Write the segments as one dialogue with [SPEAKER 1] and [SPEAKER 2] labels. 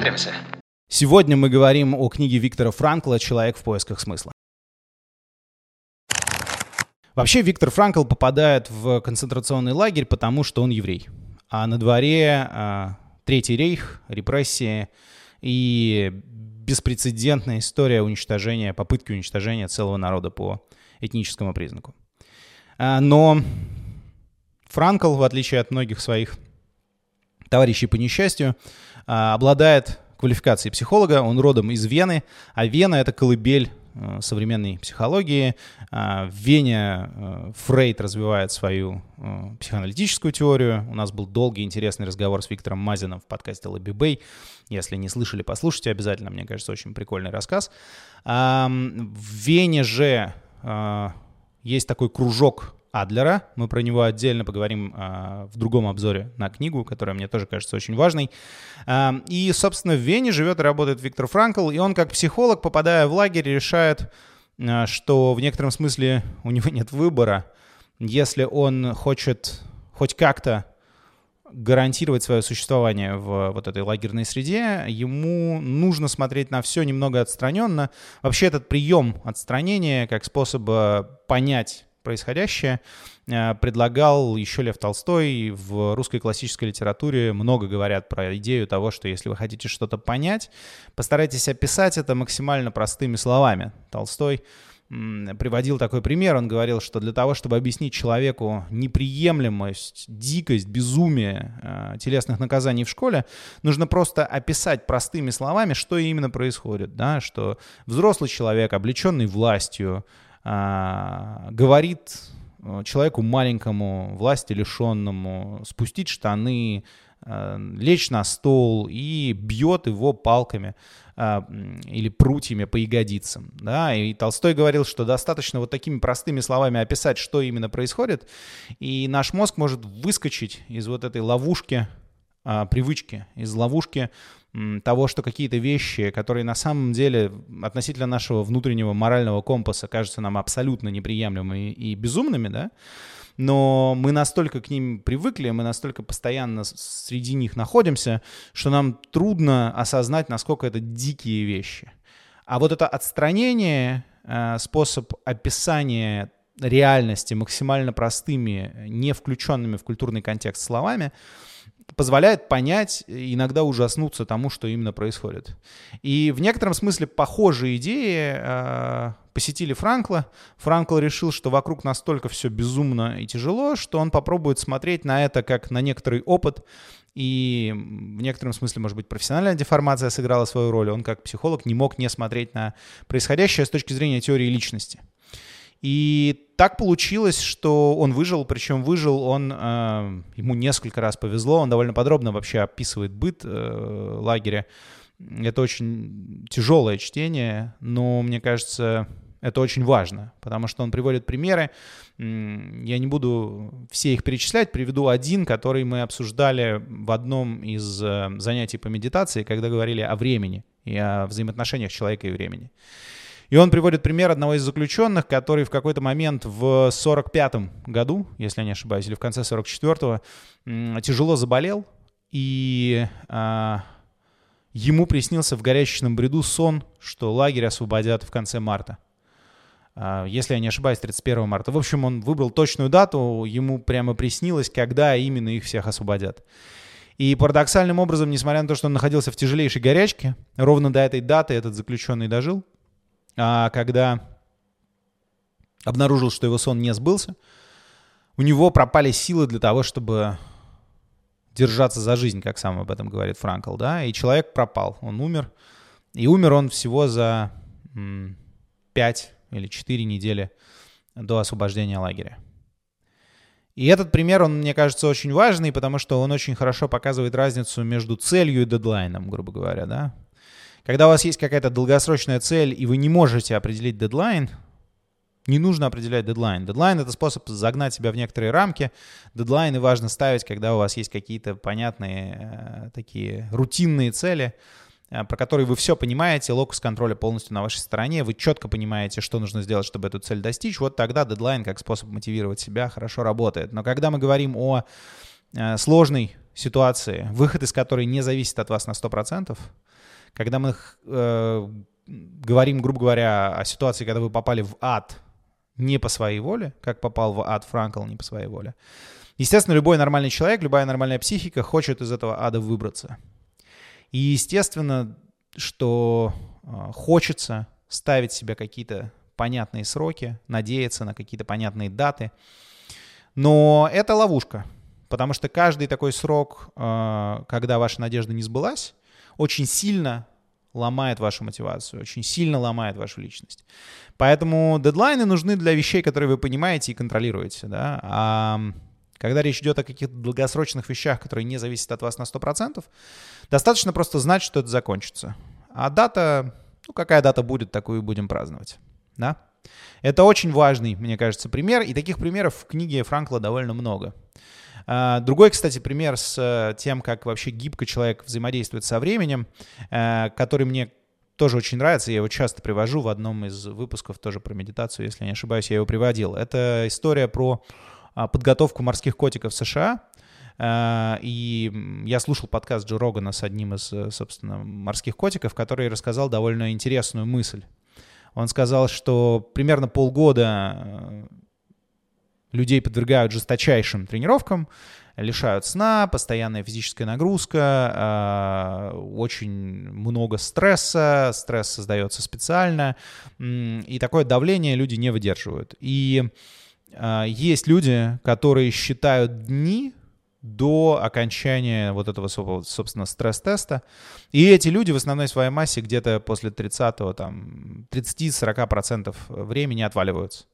[SPEAKER 1] проветримся.
[SPEAKER 2] Сегодня мы говорим о книге Виктора Франкла «Человек в поисках смысла». Вообще Виктор Франкл попадает в концентрационный лагерь, потому что он еврей. А на дворе а, Третий рейх, репрессии и беспрецедентная история уничтожения, попытки уничтожения целого народа по этническому признаку. А, но Франкл, в отличие от многих своих товарищей по несчастью, обладает квалификацией психолога, он родом из Вены, а Вена — это колыбель Э, современной психологии. А, в Вене э, Фрейд развивает свою э, психоаналитическую теорию. У нас был долгий интересный разговор с Виктором Мазином в подкасте «Лобби Бэй». Если не слышали, послушайте обязательно. Мне кажется, очень прикольный рассказ. В Вене же есть такой кружок Адлера. Мы про него отдельно поговорим а, в другом обзоре на книгу, которая мне тоже кажется очень важной. А, и, собственно, в Вене живет и работает Виктор Франкл, и он как психолог, попадая в лагерь, решает, а, что в некотором смысле у него нет выбора. Если он хочет хоть как-то гарантировать свое существование в вот этой лагерной среде, ему нужно смотреть на все немного отстраненно. Вообще этот прием отстранения как способ понять происходящее, э, предлагал еще Лев Толстой. В русской классической литературе много говорят про идею того, что если вы хотите что-то понять, постарайтесь описать это максимально простыми словами. Толстой приводил такой пример. Он говорил, что для того, чтобы объяснить человеку неприемлемость, дикость, безумие э, телесных наказаний в школе, нужно просто описать простыми словами, что именно происходит. Да? Что взрослый человек, облеченный властью, а, говорит э, человеку маленькому, власти лишенному, спустить штаны, э, лечь на стол и бьет его палками а, или прутьями по ягодицам. Да? И Толстой говорил, что достаточно вот такими простыми словами описать, что именно происходит, и наш мозг может выскочить из вот этой ловушки а, привычки, из ловушки того, что какие-то вещи, которые на самом деле относительно нашего внутреннего морального компаса кажутся нам абсолютно неприемлемыми и безумными, да, но мы настолько к ним привыкли, мы настолько постоянно среди них находимся, что нам трудно осознать, насколько это дикие вещи. А вот это отстранение, э, способ описания реальности максимально простыми, не включенными в культурный контекст словами — позволяет понять, иногда ужаснуться тому, что именно происходит. И в некотором смысле похожие идеи э, посетили Франкла. Франкл решил, что вокруг настолько все безумно и тяжело, что он попробует смотреть на это как на некоторый опыт, и в некотором смысле, может быть, профессиональная деформация сыграла свою роль. Он как психолог не мог не смотреть на происходящее с точки зрения теории личности. И так получилось, что он выжил, причем выжил он, э, ему несколько раз повезло, он довольно подробно вообще описывает быт э, лагеря. Это очень тяжелое чтение, но мне кажется, это очень важно, потому что он приводит примеры. Я не буду все их перечислять, приведу один, который мы обсуждали в одном из э, занятий по медитации, когда говорили о времени и о взаимоотношениях человека и времени. И он приводит пример одного из заключенных, который в какой-то момент в 45-м году, если я не ошибаюсь, или в конце 44-го, тяжело заболел, и а, ему приснился в горячечном бреду сон, что лагерь освободят в конце марта. А, если я не ошибаюсь, 31 марта. В общем, он выбрал точную дату, ему прямо приснилось, когда именно их всех освободят. И парадоксальным образом, несмотря на то, что он находился в тяжелейшей горячке, ровно до этой даты этот заключенный дожил — а когда обнаружил, что его сон не сбылся, у него пропали силы для того, чтобы держаться за жизнь, как сам об этом говорит Франкл, да, и человек пропал, он умер, и умер он всего за 5 или 4 недели до освобождения лагеря. И этот пример, он, мне кажется, очень важный, потому что он очень хорошо показывает разницу между целью и дедлайном, грубо говоря, да. Когда у вас есть какая-то долгосрочная цель, и вы не можете определить дедлайн, не нужно определять дедлайн. Дедлайн — это способ загнать себя в некоторые рамки. Дедлайны важно ставить, когда у вас есть какие-то понятные э, такие рутинные цели, э, про которые вы все понимаете, локус контроля полностью на вашей стороне, вы четко понимаете, что нужно сделать, чтобы эту цель достичь, вот тогда дедлайн как способ мотивировать себя хорошо работает. Но когда мы говорим о э, сложной ситуации, выход из которой не зависит от вас на 100%, когда мы э, говорим, грубо говоря, о ситуации, когда вы попали в ад не по своей воле, как попал в ад Франкл не по своей воле, естественно, любой нормальный человек, любая нормальная психика хочет из этого ада выбраться. И естественно, что э, хочется ставить себе какие-то понятные сроки, надеяться на какие-то понятные даты. Но это ловушка, потому что каждый такой срок, э, когда ваша надежда не сбылась, очень сильно ломает вашу мотивацию, очень сильно ломает вашу личность. Поэтому дедлайны нужны для вещей, которые вы понимаете и контролируете. Да? А когда речь идет о каких-то долгосрочных вещах, которые не зависят от вас на 100%, достаточно просто знать, что это закончится. А дата, ну какая дата будет, такую будем праздновать. Да? Это очень важный, мне кажется, пример, и таких примеров в книге Франкла довольно много. А, другой, кстати, пример с э, тем, как вообще гибко человек взаимодействует со временем, э, который мне тоже очень нравится, я его часто привожу в одном из выпусков тоже про медитацию, если не ошибаюсь, я его приводил. Это история про а, подготовку морских котиков США. А, и я слушал подкаст Джо Рогана с одним из, э, собственно, морских котиков, который рассказал довольно интересную мысль. Он сказал, что примерно полгода э, людей подвергают жесточайшим тренировкам, лишают сна, постоянная физическая нагрузка, а, очень много стресса, стресс создается специально, и такое давление люди не выдерживают. И а, есть люди, которые считают дни до окончания вот этого, собственно, стресс-теста. И эти люди в основной своей массе где-то после 30 там, 30-40% времени отваливаются.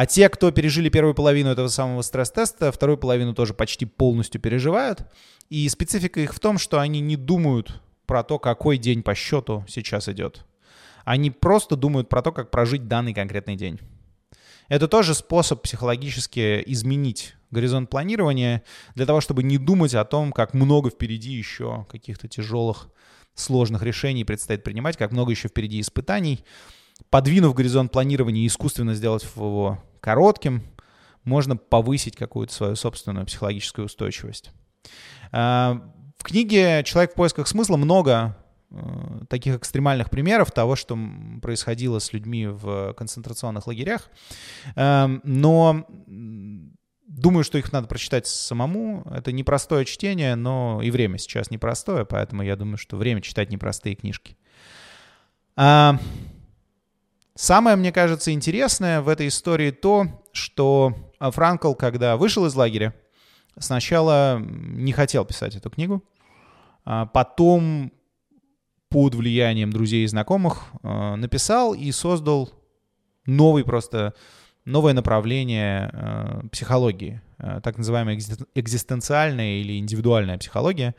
[SPEAKER 2] А те, кто пережили первую половину этого самого стресс-теста, вторую половину тоже почти полностью переживают. И специфика их в том, что они не думают про то, какой день по счету сейчас идет. Они просто думают про то, как прожить данный конкретный день. Это тоже способ психологически изменить горизонт планирования для того, чтобы не думать о том, как много впереди еще каких-то тяжелых, сложных решений предстоит принимать, как много еще впереди испытаний. Подвинув горизонт планирования и искусственно сделать его коротким, можно повысить какую-то свою собственную психологическую устойчивость. А, в книге «Человек в поисках смысла» много Э, таких экстремальных примеров того, что происходило с людьми в концентрационных лагерях. Эм, но думаю, что их надо прочитать самому. Это непростое чтение, но и время сейчас непростое, поэтому я думаю, что время читать непростые книжки. Самое, мне кажется, интересное в этой истории то, что Франкл, когда вышел из лагеря, сначала не хотел писать эту книгу, а потом под влиянием друзей и знакомых э, написал и создал новый просто новое направление э, психологии, э, так называемая экзистенциальная или индивидуальная психология.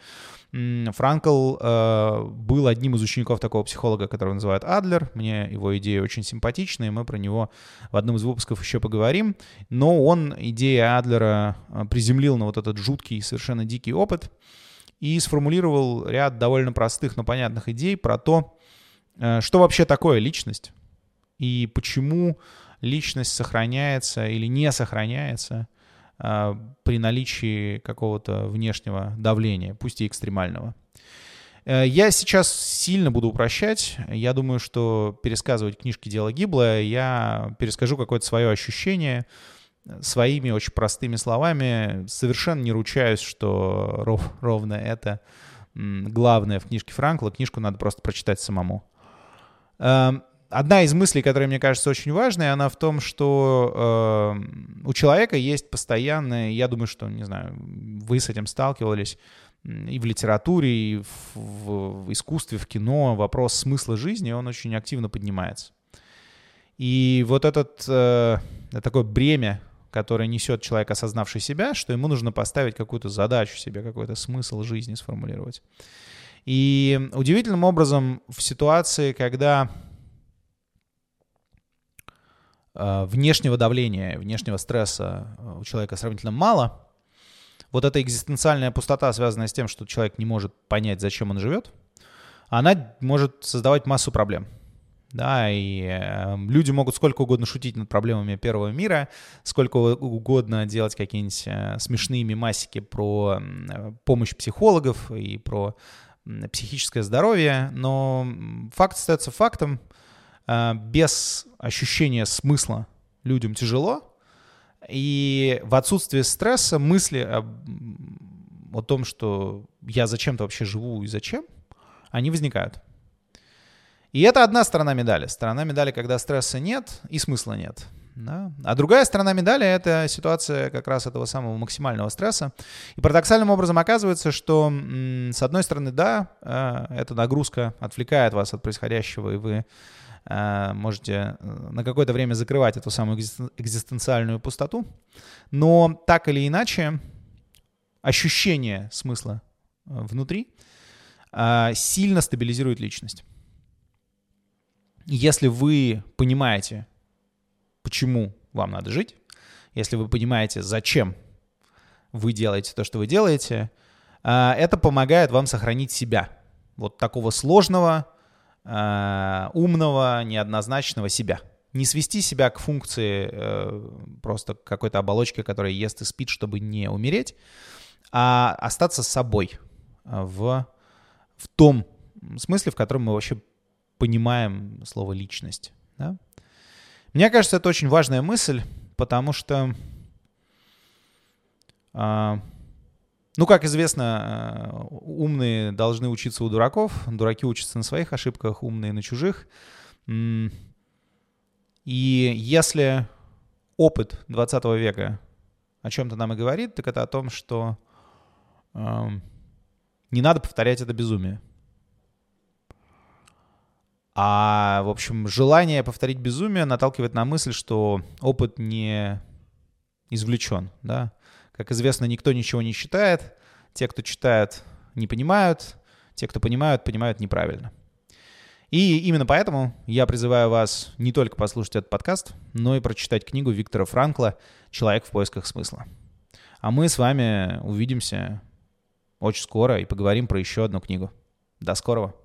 [SPEAKER 2] Франкл э, был одним из учеников такого психолога, которого называют Адлер. Мне его идея очень симпатична, и мы про него в одном из выпусков еще поговорим. Но он идеи Адлера э, приземлил на вот этот жуткий, совершенно дикий опыт — и сформулировал ряд довольно простых, но понятных идей про то, э, что вообще такое личность и почему личность сохраняется или не сохраняется э, при наличии какого-то внешнего давления, пусть и экстремального. Э, я сейчас сильно буду упрощать. Я думаю, что пересказывать книжки «Дело гиблое» я перескажу какое-то свое ощущение, своими очень простыми словами совершенно не ручаюсь, что ров, ровно это главное в книжке Франкла. Книжку надо просто прочитать самому. Одна из мыслей, которая мне кажется очень важной, она в том, что э, у человека есть постоянное, я думаю, что, не знаю, вы с этим сталкивались, и в литературе, и в, в, искусстве, в кино вопрос смысла жизни, он очень активно поднимается. И вот этот э, такое бремя которое несет человек, осознавший себя, что ему нужно поставить какую-то задачу себе, какой-то смысл жизни сформулировать. И удивительным образом в ситуации, когда внешнего давления, внешнего стресса э, у человека сравнительно мало, вот эта экзистенциальная пустота, связанная с тем, что человек не может понять, зачем он живет, она может создавать массу проблем да, и э, люди могут сколько угодно шутить над проблемами первого мира, сколько угодно делать какие-нибудь э, смешные мемасики про э, помощь психологов и про психическое здоровье, но факт остается фактом. А, без ощущения смысла людям тяжело, и в отсутствие стресса мысли о, о том, что я зачем-то вообще живу и зачем, они возникают. И это одна сторона медали. Сторона медали, когда стресса нет и смысла нет. Да? А другая сторона медали — это ситуация как раз этого самого максимального стресса. И парадоксальным образом оказывается, что с одной стороны, да, э, эта нагрузка отвлекает вас от происходящего, и вы э, можете э, на какое-то время закрывать эту самую экзистенциальную пустоту. Но так или иначе, ощущение смысла внутри сильно стабилизирует личность. Если вы понимаете, почему вам надо жить, если вы понимаете, зачем вы делаете то, что вы делаете, это помогает вам сохранить себя. Вот такого сложного, а, умного, неоднозначного себя. Не свести себя к функции э, просто какой-то оболочки, которая ест и спит, чтобы не умереть, а остаться собой в, в том смысле, в котором мы вообще понимаем слово личность. Да? Мне кажется, это очень важная мысль, потому что, э, ну, как известно, э, умные должны учиться у дураков, дураки учатся на своих ошибках, умные на чужих. И если опыт 20 века о чем-то нам и говорит, так это о том, что э, не надо повторять это безумие. А, в общем, желание повторить безумие наталкивает на мысль, что опыт не извлечен, да. Как известно, никто ничего не считает. Те, кто читают, не понимают. Те, кто понимают, понимают неправильно. И именно поэтому я призываю вас не только послушать этот подкаст, но и прочитать книгу Виктора Франкла «Человек в поисках смысла». А мы с вами увидимся очень скоро и поговорим про еще одну книгу. До скорого!